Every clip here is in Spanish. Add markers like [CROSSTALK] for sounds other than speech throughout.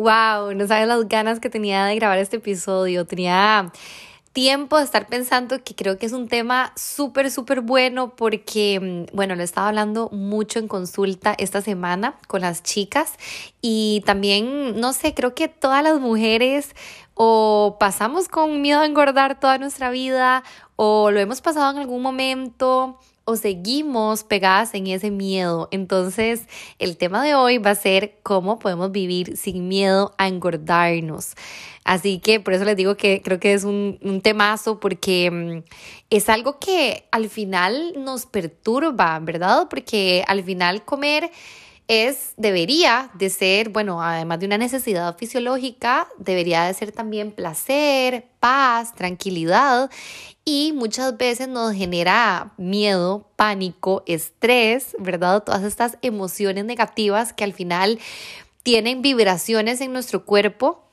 Wow, no sabes las ganas que tenía de grabar este episodio. Tenía tiempo de estar pensando que creo que es un tema súper, súper bueno porque, mm, bueno, lo estaba hablando mucho en consulta esta semana con las chicas y también, no sé, creo que todas las mujeres o pasamos con miedo a engordar toda nuestra vida o lo hemos pasado en algún momento o seguimos pegadas en ese miedo. Entonces, el tema de hoy va a ser cómo podemos vivir sin miedo a engordarnos. Así que por eso les digo que creo que es un, un temazo porque mm, es algo que al final nos perturba, ¿verdad? Porque al final comer es, debería de ser, bueno, además de una necesidad fisiológica, debería de ser también placer, paz, tranquilidad y muchas veces nos genera miedo, pánico, estrés, ¿verdad? Todas estas emociones negativas que al final tienen vibraciones en nuestro cuerpo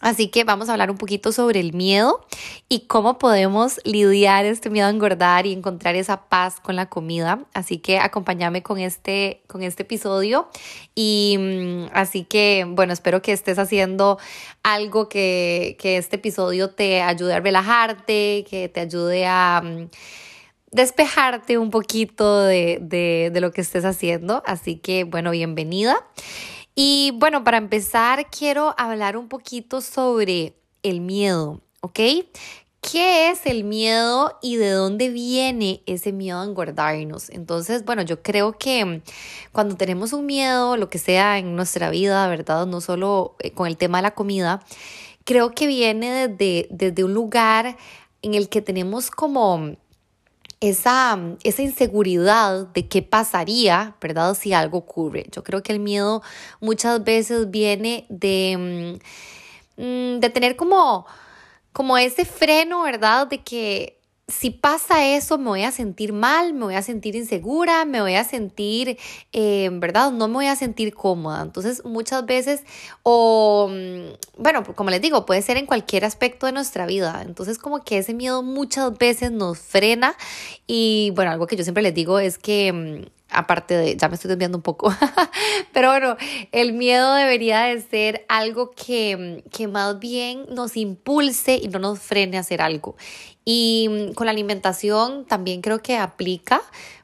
Así que vamos a hablar un poquito sobre el miedo y cómo podemos lidiar este miedo a engordar y encontrar esa paz con la comida. Así que acompáñame con este, con este episodio. Y mm, así que, bueno, espero que estés haciendo algo que, que este episodio te ayude a relajarte, que te ayude a mm, despejarte un poquito de, de, de lo que estés haciendo. Así que, bueno, bienvenida. Y bueno, para empezar, quiero hablar un poquito sobre el miedo, ¿ok? ¿Qué es el miedo y de dónde viene ese miedo a engordarnos? Entonces, bueno, yo creo que cuando tenemos un miedo, lo que sea en nuestra vida, ¿verdad? No solo eh, con el tema de la comida, creo que viene desde, desde un lugar en el que tenemos como esa, esa inseguridad de qué pasaría, ¿verdad? Si algo ocurre. Yo creo que el miedo muchas veces viene de, mm, mm, de tener como, como ese freno, ¿verdad? De que si pasa eso, me voy a sentir mal, me voy a sentir insegura, me voy a sentir, eh, ¿verdad? No me voy a sentir cómoda. Entonces, muchas veces, o, mm, bueno, como les digo, puede ser en cualquier aspecto de nuestra vida. Entonces, como que ese miedo muchas veces nos frena. Y bueno, algo que yo siempre les digo es que mm, aparte de, ya me estoy desviando un poco, [LAUGHS] pero bueno, el miedo debería de ser algo que, que, más bien nos impulse y no nos frene a hacer algo. Y mm, con la alimentación también creo que aplica.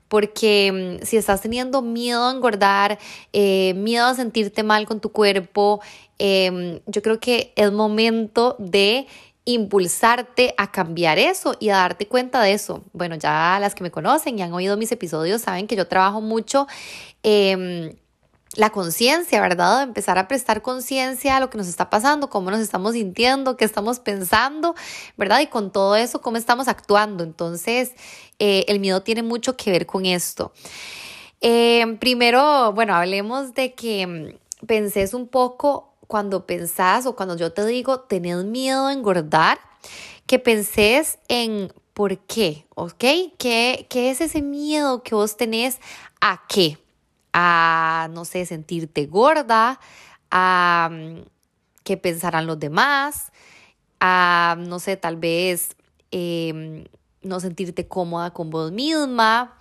Porque mm, si estás teniendo miedo a engordar, eh, miedo a sentirte mal con tu cuerpo, em, yo creo que es momento de impulsarte a cambiar eso y a darte cuenta de eso. Bueno, ya las que me conocen y han oído mis episodios saben que yo trabajo mucho. Eh, la conciencia, ¿verdad? Empezar a prestar conciencia a lo que nos está pasando, cómo nos estamos sintiendo, qué estamos pensando, ¿verdad? Y con todo eso, cómo estamos actuando. Entonces, eh, el miedo tiene mucho que ver con esto. Eh, primero, bueno, hablemos de que mm, pensés un poco cuando pensás o cuando yo te digo, tenés miedo a engordar, que pensés en por qué, ¿ok? ¿Qué, qué es ese miedo que vos tenés a qué? A, no sé, sentirte gorda, a mm, qué pensarán los demás, a, no sé, tal vez em, no sentirte cómoda con vos misma,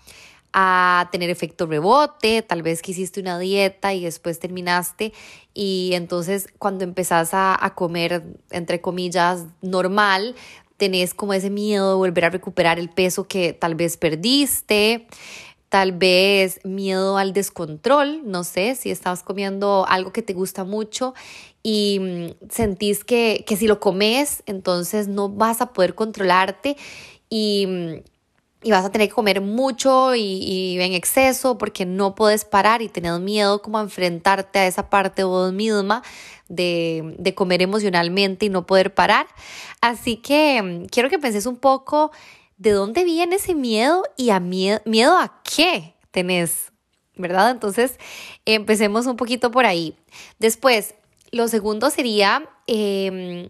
a tener efecto rebote, tal vez que hiciste una dieta y después terminaste y entonces cuando empezás a, a comer, entre comillas, normal, tenés como ese miedo de volver a recuperar el peso que tal vez perdiste tal vez miedo al descontrol, no sé, si estás comiendo algo que te gusta mucho y mm, sentís que, si lo comes, entonces no vas a poder controlarte y, mm, vas a tener que comer mucho y, en exceso porque no puedes parar y tener miedo como a enfrentarte a esa parte vos misma de, de comer emocionalmente y no poder parar. Así que mm, quiero que penses un poco ¿de dónde viene ese miedo y a miedo, miedo a qué tenés? ¿Verdad? Entonces, empecemos un poquito por ahí. Después, lo segundo sería em,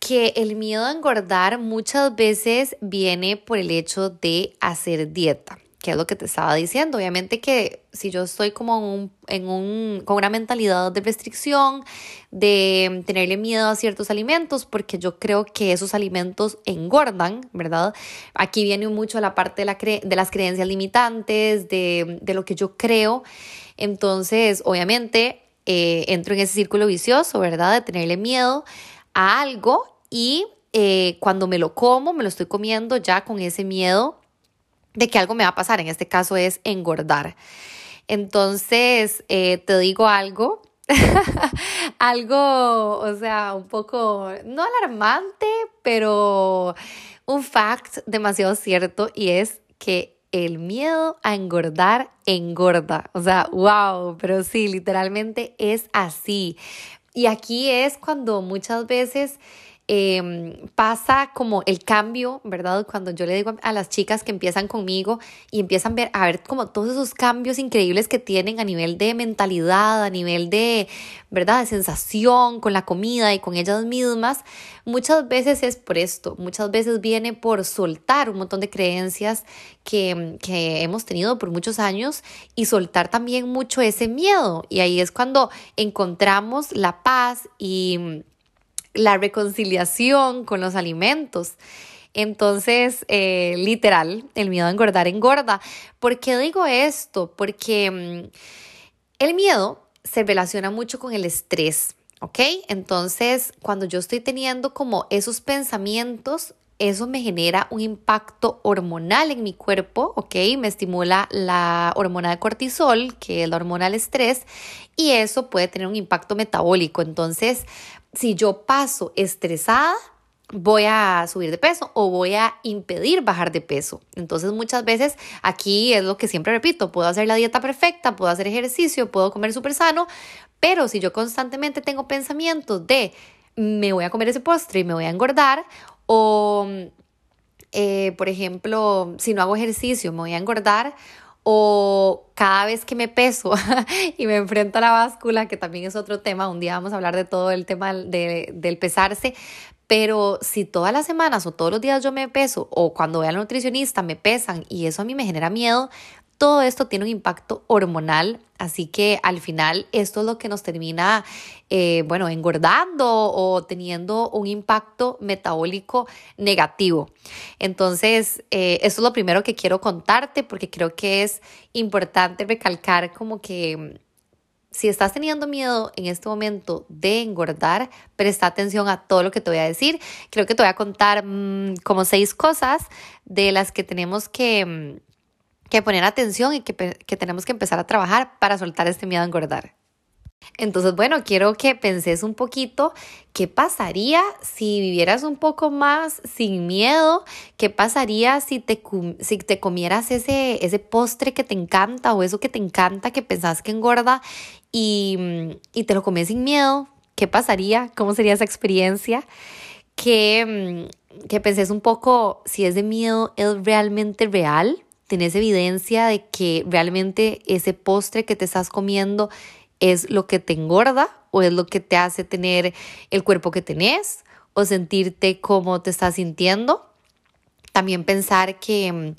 que el miedo a engordar muchas veces viene por el hecho de hacer dieta que es lo que te estaba diciendo. Obviamente que si yo estoy como en un, con una mentalidad de restricción, de tenerle miedo a ciertos alimentos, porque yo creo que esos alimentos engordan, ¿verdad? Aquí viene mucho la parte de, la de las creencias limitantes, de, lo que yo creo. Entonces, obviamente, eh, entro en ese círculo vicioso, ¿verdad? De tenerle miedo a algo y eh, cuando me lo como, me lo estoy comiendo ya con ese miedo de que algo me va a pasar, en este caso es engordar. Entonces, eh, te digo algo, [LAUGHS] algo, o sea, un poco, no alarmante, pero un fact demasiado cierto y es que el miedo a engordar engorda. O sea, wow, pero sí, literalmente es así. Y aquí es cuando muchas veces Em, pasa como el cambio, ¿verdad? Cuando yo le digo a las chicas que empiezan conmigo y empiezan a ver, a ver como todos esos cambios increíbles que tienen a nivel de mentalidad, a nivel de, ¿verdad? De sensación con la comida y con ellas mismas, muchas veces es por esto, muchas veces viene por soltar un montón de creencias que, que hemos tenido por muchos años y soltar también mucho ese miedo. Y ahí es cuando encontramos la paz y la reconciliación con los alimentos. Entonces, eh, literal, el miedo a engordar engorda. ¿Por qué digo esto? Porque mm, el miedo se relaciona mucho con el estrés, ¿ok? Entonces, cuando yo estoy teniendo como esos pensamientos, eso me genera un impacto hormonal en mi cuerpo, ¿ok? Me estimula la hormona de cortisol, que es la hormona del estrés, y eso puede tener un impacto metabólico. Entonces, si yo paso estresada, voy a subir de peso o voy a impedir bajar de peso. Entonces muchas veces aquí es lo que siempre repito, puedo hacer la dieta perfecta, puedo hacer ejercicio, puedo comer súper sano, pero si yo constantemente tengo pensamientos de me voy a comer ese postre y me voy a engordar o, eh, por ejemplo, si no hago ejercicio me voy a engordar o cada vez que me peso [LAUGHS] y me enfrento a la báscula, que también es otro tema, un día vamos a hablar de todo el tema del pesarse, pero si todas las semanas o todos los días yo me peso o cuando voy al nutricionista me pesan y eso a mí me genera miedo, todo esto tiene un impacto hormonal, así que al final esto es lo que nos termina, eh, bueno, engordando o teniendo un impacto metabólico negativo. Entonces, eh, esto es lo primero que quiero contarte porque creo que es importante recalcar como que mm, si estás teniendo miedo en este momento de engordar, presta atención a todo lo que te voy a decir. Creo que te voy a contar mm, como seis cosas de las que tenemos que mm, que poner atención y que, tenemos que empezar a trabajar para soltar este miedo a engordar. Entonces, bueno, quiero que penses un poquito qué pasaría si vivieras un poco más sin miedo, qué pasaría si te, si te comieras ese, ese postre que te encanta o eso que te encanta, que pensás que engorda y, y te lo comes sin miedo, qué pasaría, cómo sería esa experiencia, que, que penses un poco si ese miedo es realmente real tenés evidencia de que realmente ese postre que te estás comiendo es lo que te engorda o es lo que te hace tener el cuerpo que tenés o sentirte como te estás sintiendo. También pensar que mm,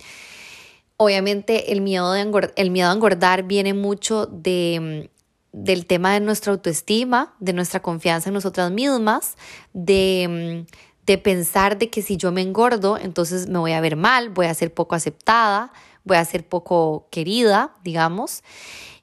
obviamente el miedo, de el miedo a engordar viene mucho de, mm, del tema de nuestra autoestima, de nuestra confianza en nosotras mismas, de mm, de pensar de que si yo me engordo, entonces me voy a ver mal, voy a ser poco aceptada, voy a ser poco querida, digamos.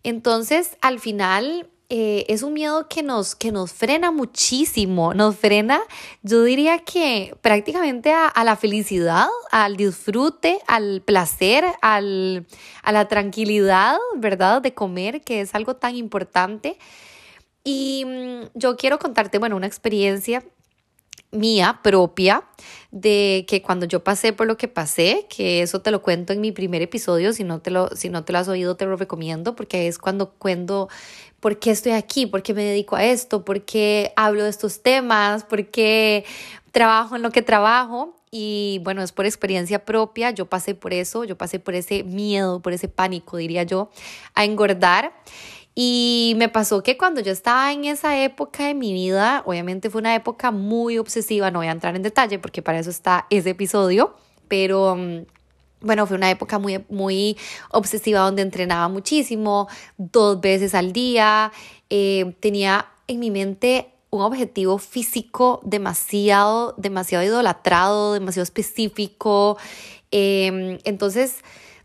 Entonces, al final, eh, es un miedo que nos, que nos frena muchísimo, nos frena, yo diría que prácticamente a, la felicidad, al disfrute, al placer, al, a la tranquilidad, ¿verdad? De comer, que es algo tan importante. Y mm, yo quiero contarte, bueno, una experiencia mía propia de que cuando yo pasé por lo que pasé, que eso te lo cuento en mi primer episodio, si no te lo, si no te lo has oído te lo recomiendo porque es cuando cuento por qué estoy aquí, por qué me dedico a esto, por qué hablo de estos temas, por qué trabajo en lo que trabajo y bueno, es por experiencia propia, yo pasé por eso, yo pasé por ese miedo, por ese pánico, diría yo, a engordar. Y me pasó que cuando yo estaba en esa época de mi vida, obviamente fue una época muy obsesiva, no voy a entrar en detalle porque para eso está ese episodio, pero mm, bueno, fue una época muy, muy obsesiva donde entrenaba muchísimo, dos veces al día, eh, tenía en mi mente un objetivo físico demasiado, demasiado idolatrado, demasiado específico. Em, entonces,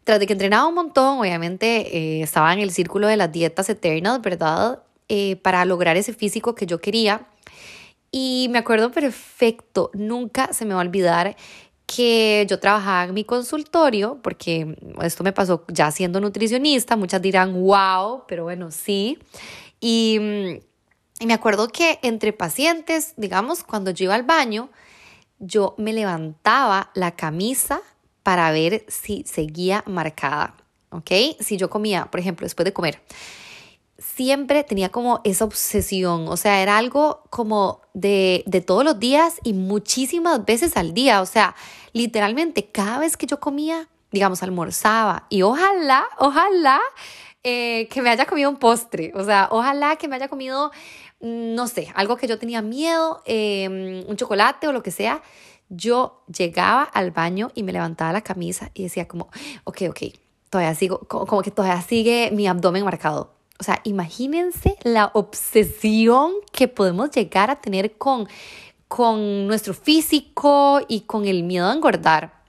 tras de que entrenaba un montón, obviamente eh, estaba en el círculo de las dietas eternas, ¿verdad? Eh, para lograr ese físico que yo quería. Y me acuerdo perfecto, nunca se me va a olvidar que yo trabajaba en mi consultorio, porque esto me pasó ya siendo nutricionista, muchas dirán, wow, pero bueno, sí. Y, y me acuerdo que entre pacientes, digamos, cuando yo iba al baño, yo me levantaba la camisa para ver si seguía marcada, ¿ok? Si yo comía, por ejemplo, después de comer, siempre tenía como esa obsesión, o sea, era algo como de, de todos los días y muchísimas veces al día, o sea, literalmente cada vez que yo comía, digamos, almorzaba y ojalá, ojalá eh, que me haya comido un postre, o sea, ojalá que me haya comido, mm, no sé, algo que yo tenía miedo, em, un chocolate o lo que sea, yo llegaba al baño y me levantaba la camisa y decía como, ok, ok, todavía sigo, como que todavía sigue mi abdomen marcado o sea, imagínense la obsesión que podemos llegar a tener con, con nuestro físico y con el miedo a engordar.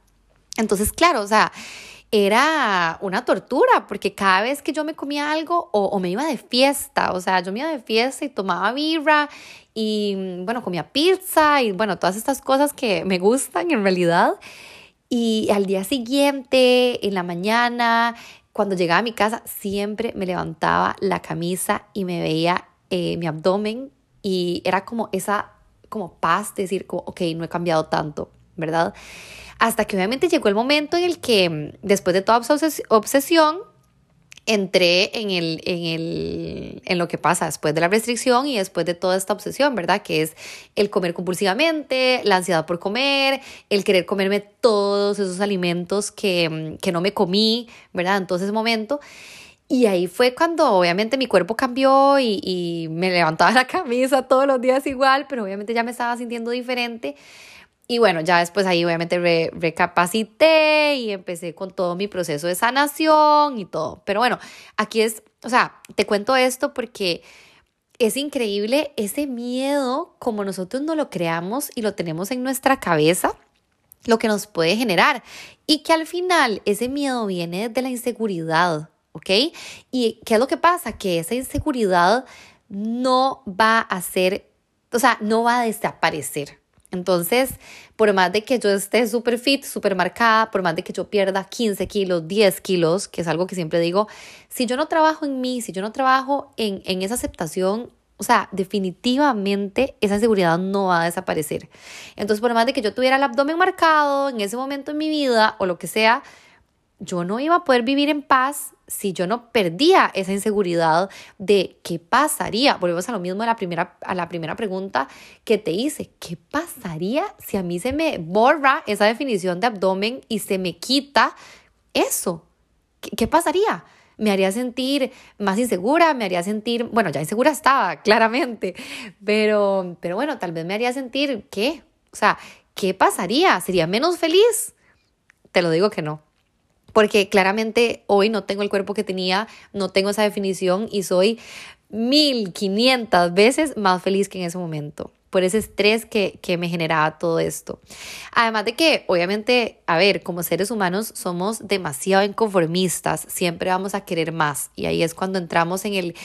Entonces, claro, o sea, era una tortura porque cada vez que yo me comía algo o, me iba de fiesta, o sea, yo me iba de fiesta y tomaba birra y, bueno, comía pizza y, bueno, todas estas cosas que me gustan en realidad. Y al día siguiente, en la mañana, cuando llegaba a mi casa siempre me levantaba la camisa y me veía eh, mi abdomen y era como esa como paz de decir, como, ok, no he cambiado tanto, ¿verdad? Hasta que obviamente llegó el momento en el que mm, después de toda obsesión, entré en, el, en, el, en lo que pasa después de la restricción y después de toda esta obsesión, ¿verdad? Que es el comer compulsivamente, la ansiedad por comer, el querer comerme todos esos alimentos que, mm, que no me comí, ¿verdad? En todo ese momento. Y ahí fue cuando obviamente mi cuerpo cambió y, y me levantaba [LAUGHS] la camisa todos los días igual, pero obviamente ya me estaba sintiendo diferente. Y bueno, ya después ahí obviamente recapacité y empecé con todo mi proceso de sanación y todo. Pero bueno, aquí es, o sea, te cuento esto porque es increíble ese miedo como nosotros no lo creamos y lo tenemos en nuestra cabeza lo que nos puede generar y que al final ese miedo viene de la inseguridad, ¿ok? ¿Y qué es lo que pasa? Que esa inseguridad no va a ser, o sea, no va a desaparecer, entonces, por más de que yo esté súper fit, súper marcada, por más de que yo pierda 15 kilos, 10 kilos, que es algo que siempre digo, si yo no trabajo en mí, si yo no trabajo en, en esa aceptación, o sea, definitivamente esa inseguridad no va a desaparecer. Entonces, por más de que yo tuviera el abdomen marcado en ese momento en mi vida o lo que sea, yo no iba a poder vivir en paz si yo no perdía esa inseguridad de qué pasaría. Volvemos a lo mismo a la primera, a la primera pregunta que te hice. ¿Qué pasaría si a mí se me borra esa definición de abdomen y se me quita eso? ¿Qué, qué pasaría? me haría sentir más insegura, me haría sentir, bueno, ya insegura estaba, [LAUGHS] claramente, pero, pero bueno, tal vez me haría sentir, ¿qué? O sea, ¿qué pasaría? ¿Sería menos feliz? Te lo digo que no porque claramente hoy no tengo el cuerpo que tenía, no tengo esa definición y soy 1500 veces más feliz que en ese momento por ese estrés que, que, me generaba todo esto. Además de que, obviamente, a ver, como seres humanos somos demasiado inconformistas, siempre vamos a querer más y ahí es cuando entramos en el,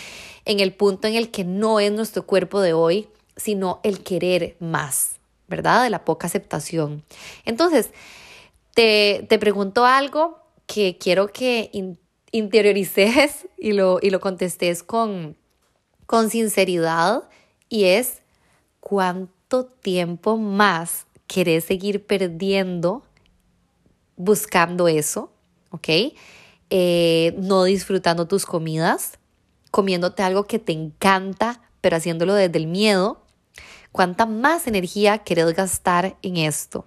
en el punto en el que no es nuestro cuerpo de hoy, sino el querer más, ¿verdad? De la poca aceptación. Entonces, te, te pregunto algo que quiero que interiorices y lo, y lo contestes con, con sinceridad y es cuánto tiempo más querés seguir perdiendo buscando eso, ¿ok? Eh, no disfrutando tus comidas, comiéndote algo que te encanta, pero haciéndolo desde el miedo. ¿Cuánta más energía querés gastar en esto?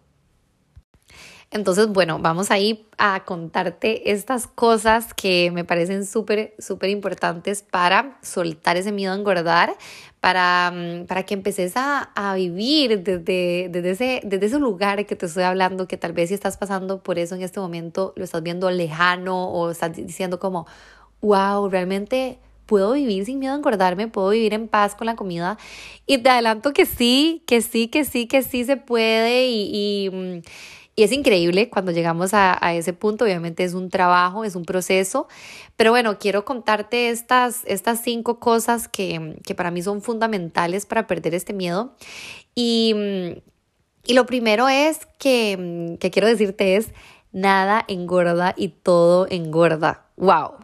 Entonces, bueno, vamos ahí a contarte estas cosas que me parecen súper, súper importantes para soltar ese miedo a engordar, para, mm, para que empeces a, a vivir desde, desde, ese, desde ese lugar que te estoy hablando, que tal vez si estás pasando por eso en este momento, lo estás viendo lejano o estás diciendo como, wow, realmente puedo vivir sin miedo a engordarme, puedo vivir en paz con la comida. Y te adelanto que sí, que sí, que sí, que sí se puede y, mm, y es increíble cuando llegamos a, ese punto, obviamente es un trabajo, es un proceso, pero bueno, quiero contarte estas, estas cinco cosas que, para mí son fundamentales para perder este miedo. Y, y lo primero es que, que quiero decirte es, nada engorda y todo engorda. ¡Wow!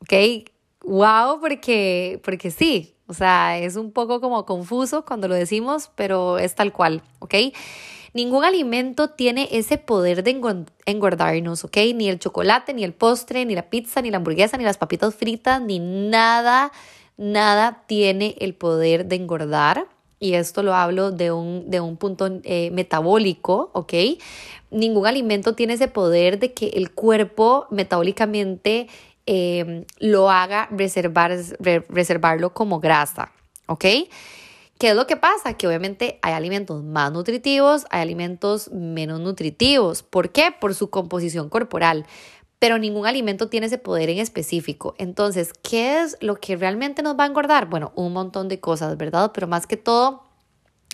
¿Ok? ¡Wow! Porque, porque sí, o sea, es un poco como confuso cuando lo decimos, pero es tal cual, ¿ok? Ningún alimento tiene ese poder de engordarnos, ¿ok? Ni el chocolate, ni el postre, ni la pizza, ni la hamburguesa, ni las papitas fritas, ni nada, nada tiene el poder de engordar. Y esto lo hablo de un, de un punto eh, metabólico, ¿ok? Ningún alimento tiene ese poder de que el cuerpo metabólicamente eh, lo haga reservar, reservarlo como grasa, ¿ok? ¿Qué es lo que pasa? Que obviamente hay alimentos más nutritivos, hay alimentos menos nutritivos. ¿Por qué? Por su composición corporal. Pero ningún alimento tiene ese poder en específico. Entonces, ¿qué es lo que realmente nos va a engordar? Bueno, un montón de cosas, ¿verdad? Pero más que todo,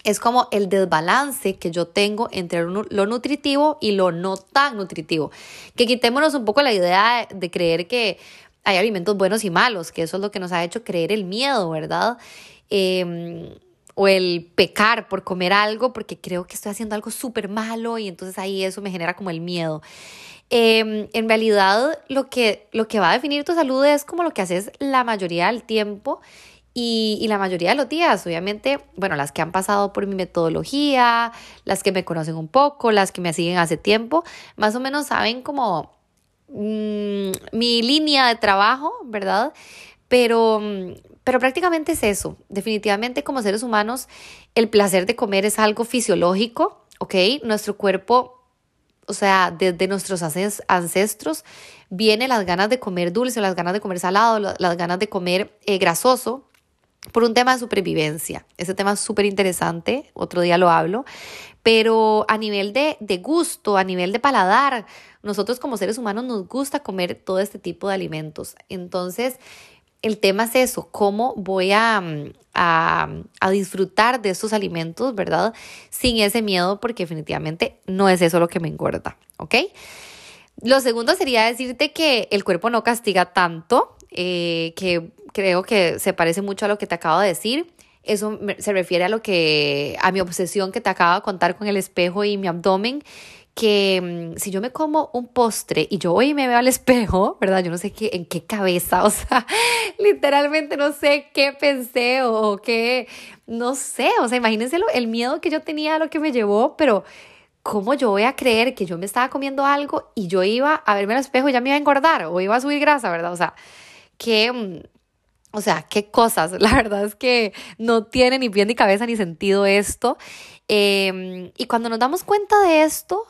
es como el desbalance que yo tengo entre lo nutritivo y lo no tan nutritivo. Que quitémonos un poco la idea de creer que hay alimentos buenos y malos, que eso es lo que nos ha hecho creer el miedo, ¿verdad? Eh, o el pecar por comer algo porque creo que estoy haciendo algo súper malo y entonces ahí eso me genera como el miedo. Em, en realidad lo que, lo que va a definir tu salud es como lo que haces la mayoría del tiempo y, y, la mayoría de los días, obviamente, bueno, las que han pasado por mi metodología, las que me conocen un poco, las que me siguen hace tiempo, más o menos saben como mm, mi línea de trabajo, ¿verdad? Pero, pero prácticamente es eso. Definitivamente como seres humanos, el placer de comer es algo fisiológico, ¿ok? Nuestro cuerpo, o sea, desde nuestros ancestros, viene las ganas de comer dulce, las ganas de comer salado, las ganas de comer eh, grasoso, por un tema de supervivencia. Ese tema es súper interesante, otro día lo hablo, pero a nivel de, de, gusto, a nivel de paladar, nosotros como seres humanos nos gusta comer todo este tipo de alimentos. Entonces, el tema es eso, cómo voy a, a, disfrutar de estos alimentos, ¿verdad? Sin ese miedo, porque definitivamente no es eso lo que me engorda, ¿ok? Lo segundo sería decirte que el cuerpo no castiga tanto, eh, que creo que se parece mucho a lo que te acabo de decir. Eso se refiere a lo que, a mi obsesión que te acabo de contar con el espejo y mi abdomen que mm, si yo me como un postre y yo hoy me veo al espejo, [LAUGHS] ¿verdad? Yo no sé qué, en qué cabeza, [LAUGHS] o sea, literalmente no sé qué pensé o qué, no sé, o sea, imagínense el miedo que yo tenía lo que me llevó, pero ¿cómo yo voy a creer que yo me estaba comiendo algo y yo iba a verme al espejo y ya me iba a engordar o iba a subir grasa, ¿verdad? O sea, que... Mm, o sea, qué cosas. [LAUGHS] La verdad es que no tiene ni pie ni cabeza ni sentido esto. Em, y cuando nos damos cuenta de esto,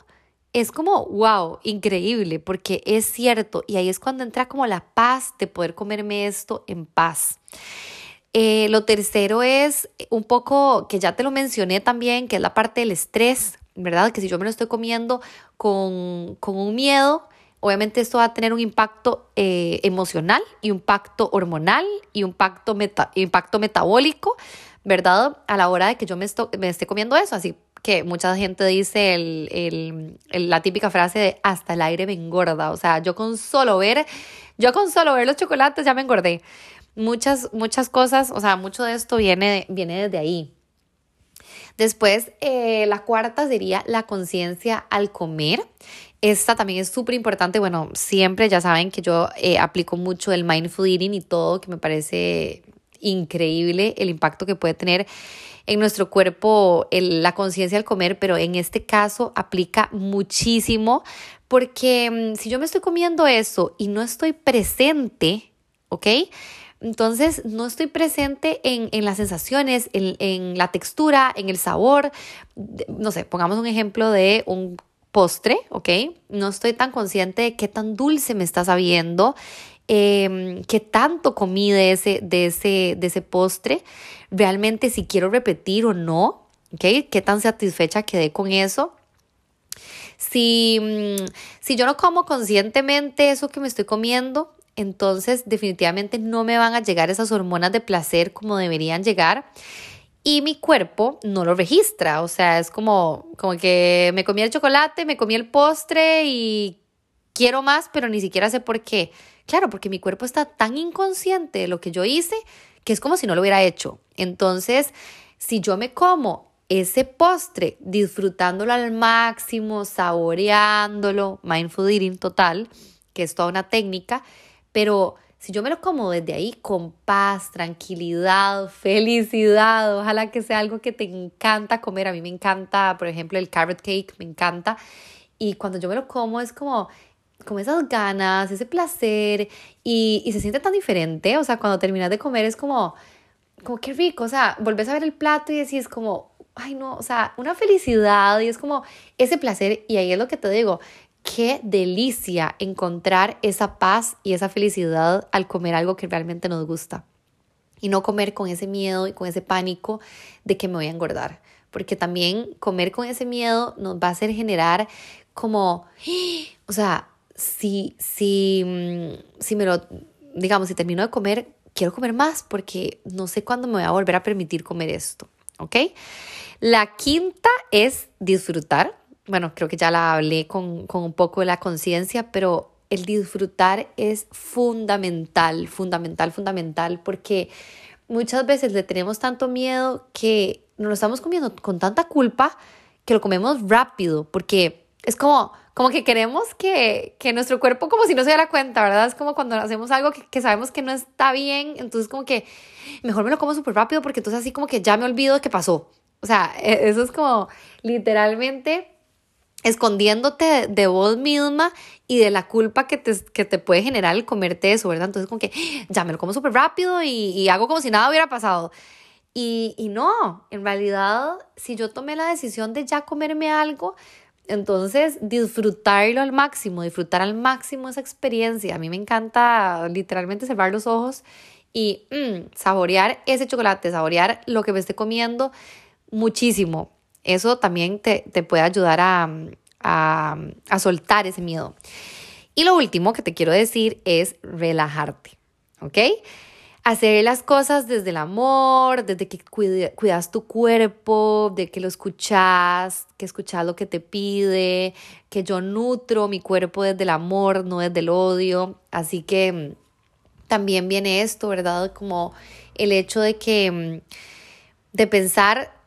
es como, wow, increíble, porque es cierto, y ahí es cuando entra como la paz de poder comerme esto en paz. Eh, lo tercero es un poco, que ya te lo mencioné también, que es la parte del estrés, ¿verdad? Que si yo me lo estoy comiendo con, con un miedo, obviamente esto va a tener un impacto eh, emocional y un impacto hormonal y un impacto, impacto metabólico, ¿verdad? A la hora de que yo me, me esté comiendo eso, así que mucha gente dice el, la típica frase de hasta el aire me engorda. O sea, yo con solo ver, yo con solo ver los chocolates ya me engordé. Muchas, muchas cosas, o sea, mucho de esto viene, viene desde ahí. Después, eh, la cuarta sería la conciencia al comer. Esta también es súper importante. Bueno, siempre ya saben que yo eh, aplico mucho el mindful eating y todo, que me parece increíble el impacto que puede tener en nuestro cuerpo la conciencia al comer, pero en este caso aplica muchísimo porque mm, si yo me estoy comiendo eso y no estoy presente, ¿ok? Entonces no estoy presente en, las sensaciones, en, en, la textura, en el sabor. No sé, pongamos un ejemplo de un postre, ¿ok? No estoy tan consciente de qué tan dulce me está sabiendo, eh, qué tanto comí de ese, de, ese, de ese postre, realmente si quiero repetir o no, ¿ok? Qué tan satisfecha quedé con eso. Si, mm, si yo no como conscientemente eso que me estoy comiendo, entonces definitivamente no me van a llegar esas hormonas de placer como deberían llegar y mi cuerpo no lo registra, o sea, es como, como que me comí el chocolate, me comí el postre y quiero más, pero ni siquiera sé por qué. Claro, porque mi cuerpo está tan inconsciente de lo que yo hice que es como si no lo hubiera hecho. Entonces, si yo me como ese postre disfrutándolo al máximo, saboreándolo, mindful eating total, que es toda una técnica, pero si yo me lo como desde ahí con paz, tranquilidad, felicidad, ojalá que sea algo que te encanta comer. A mí me encanta, por ejemplo, el carrot cake, me encanta. Y cuando yo me lo como es como, como esas ganas, ese placer y, y se siente tan diferente. O sea, cuando terminas de comer es como, como qué rico. O sea, volvés a ver el plato y decís como, ay no, o sea, una felicidad y es como ese placer. Y ahí es lo que te digo, qué delicia encontrar esa paz y esa felicidad al comer algo que realmente nos gusta. Y no comer con ese miedo y con ese pánico de que me voy a engordar. Porque también comer con ese miedo nos va a hacer generar como, [GASPS] o sea, si, si, mm, si me lo, digamos, si termino de comer, quiero comer más porque no sé cuándo me voy a volver a permitir comer esto. ¿Ok? La quinta es disfrutar bueno, creo que ya la hablé con, un poco de la conciencia, pero el disfrutar es fundamental, fundamental, fundamental, porque muchas veces le tenemos tanto miedo que nos lo estamos comiendo con tanta culpa que lo comemos rápido, porque es como, como que queremos que, que nuestro cuerpo como si no se diera cuenta, ¿verdad? Es como cuando hacemos algo que, sabemos que no está bien, entonces como que mejor me lo como súper rápido porque entonces así como que ya me olvido de que pasó. O sea, e, eso es como literalmente escondiéndote de, vos misma y de la culpa que te, que te puede generar el comerte eso, ¿verdad? Entonces como que ya me lo como súper rápido y, y, hago como si nada hubiera pasado. Y, y no, en realidad, si yo tomé la decisión de ya comerme algo, entonces disfrutarlo al máximo, disfrutar al máximo esa experiencia. A mí me encanta literalmente cerrar los ojos y mm, saborear ese chocolate, saborear lo que me esté comiendo muchísimo. Eso también te, puede ayudar a, a, soltar ese miedo. Y lo último que te quiero decir es relajarte, ¿ok? Hacer las cosas desde el amor, desde que cuidas tu cuerpo, de que lo escuchas, que escuchas lo que te pide, que yo nutro mi cuerpo desde el amor, no desde el odio. Así que mm, también viene esto, ¿verdad? Como el hecho de que, mm, de pensar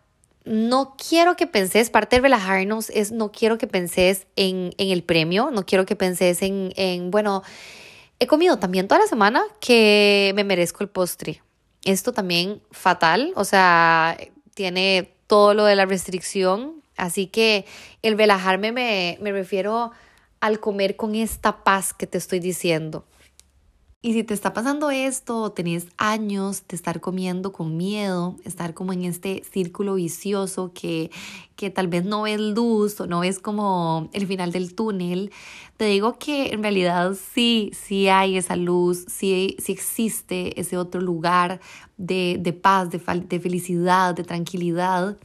no quiero que penses, parte de relajarnos es no quiero que penses en, el premio, no quiero que penses en, en, bueno, he comido también toda la semana que me merezco el postre. Esto también fatal, o sea, tiene todo lo de la restricción, así que el relajarme me, me refiero al comer con esta paz que te estoy diciendo. Y si te está pasando esto, tenés años de estar comiendo con miedo, estar como en este círculo vicioso que, que tal vez no ves luz o no ves como el final del túnel, te digo que en realidad sí, sí hay esa luz, sí, sí existe ese otro lugar de, de paz, de, de felicidad, de tranquilidad.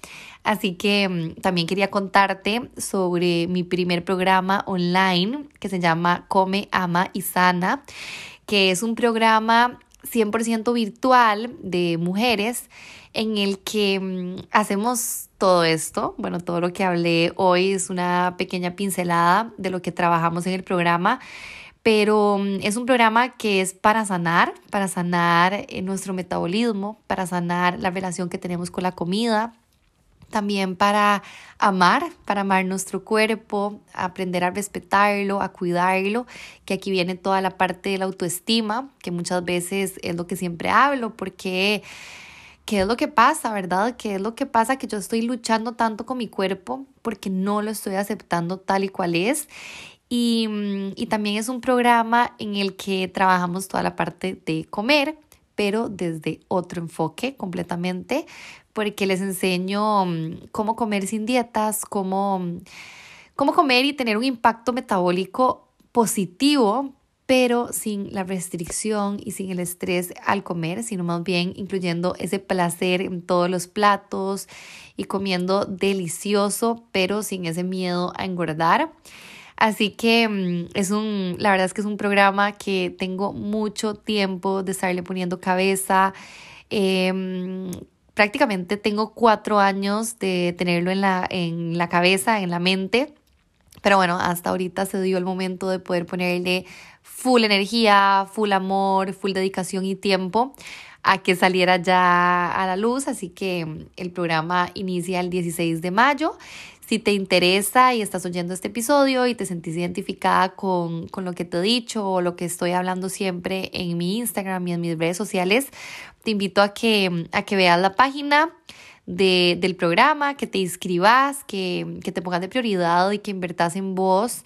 Así que mm, también quería contarte sobre mi primer programa online que se llama Come, Ama y Sana que es un programa 100% virtual de mujeres en el que mm, hacemos todo esto. Bueno, todo lo que hablé hoy es una pequeña pincelada de lo que trabajamos en el programa, pero mm, es un programa que es para sanar, para sanar eh, nuestro metabolismo, para sanar la relación que tenemos con la comida, también para amar, para amar nuestro cuerpo, aprender a respetarlo, a cuidarlo, que aquí viene toda la parte de la autoestima, que muchas veces es lo que siempre hablo, porque ¿qué es lo que pasa, verdad? ¿Qué es lo que pasa que yo estoy luchando tanto con mi cuerpo porque no lo estoy aceptando tal y cual es? Y, y también es un programa en el que trabajamos toda la parte de comer, pero desde otro enfoque completamente, porque les enseño mm, cómo comer sin dietas, cómo, cómo comer y tener un impacto metabólico positivo, pero sin la restricción y sin el estrés al comer, sino más bien incluyendo ese placer en todos los platos y comiendo delicioso, pero sin ese miedo a engordar. Así que mm, es un, la verdad es que es un programa que tengo mucho tiempo de estarle poniendo cabeza. Em, prácticamente tengo cuatro años de tenerlo en la, en la cabeza, en la mente. Pero bueno, hasta ahorita se dio el momento de poder ponerle full energía, full amor, full dedicación y tiempo a que saliera ya a la luz. Así que el programa inicia el 16 de mayo. Si te interesa y estás oyendo este episodio y te sentís identificada con, con, lo que te he dicho o lo que estoy hablando siempre en mi Instagram y en mis redes sociales, te invito a que, a que veas la página de, del programa, que te inscribas, que, que, te pongas de prioridad y que invertas en vos.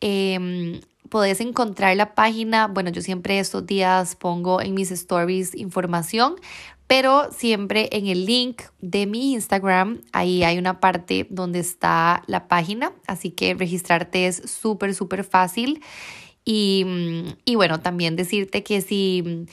Eh, podés encontrar la página, bueno, yo siempre estos días pongo en mis stories información, pero siempre en el link de mi Instagram, ahí hay una parte donde está la página, así que registrarte es súper, súper fácil. Y, mm, y, bueno, también decirte que si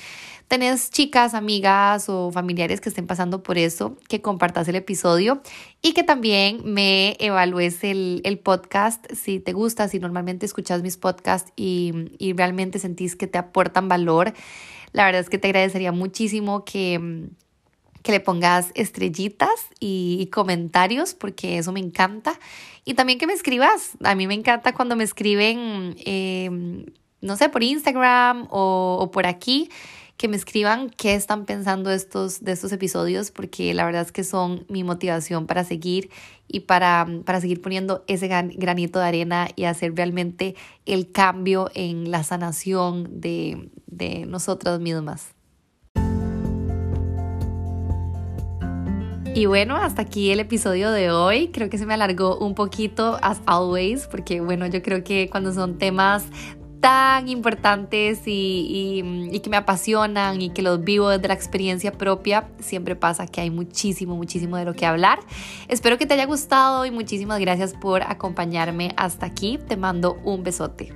tenés chicas, amigas o familiares que estén pasando por eso, que compartas el episodio y que también me evalúes el, el podcast si te gusta, si normalmente escuchas mis podcasts y, y realmente sentís que te aportan valor la verdad es que te agradecería muchísimo que, que le pongas estrellitas y, comentarios porque eso me encanta. Y también que me escribas. A mí me encanta cuando me escriben, em, no sé, por Instagram o por aquí que me escriban qué están pensando estos, de estos episodios, porque la verdad es que son mi motivación para seguir y para, para seguir poniendo ese granito de arena y hacer realmente el cambio en la sanación de, de nosotras mismas. Y bueno, hasta aquí el episodio de hoy. Creo que se me alargó un poquito, as always, porque bueno, yo creo que cuando son temas tan importantes y, que me apasionan y que los vivo desde la experiencia propia, siempre pasa que hay muchísimo, muchísimo de lo que hablar. Espero que te haya gustado y muchísimas gracias por acompañarme hasta aquí. Te mando un besote.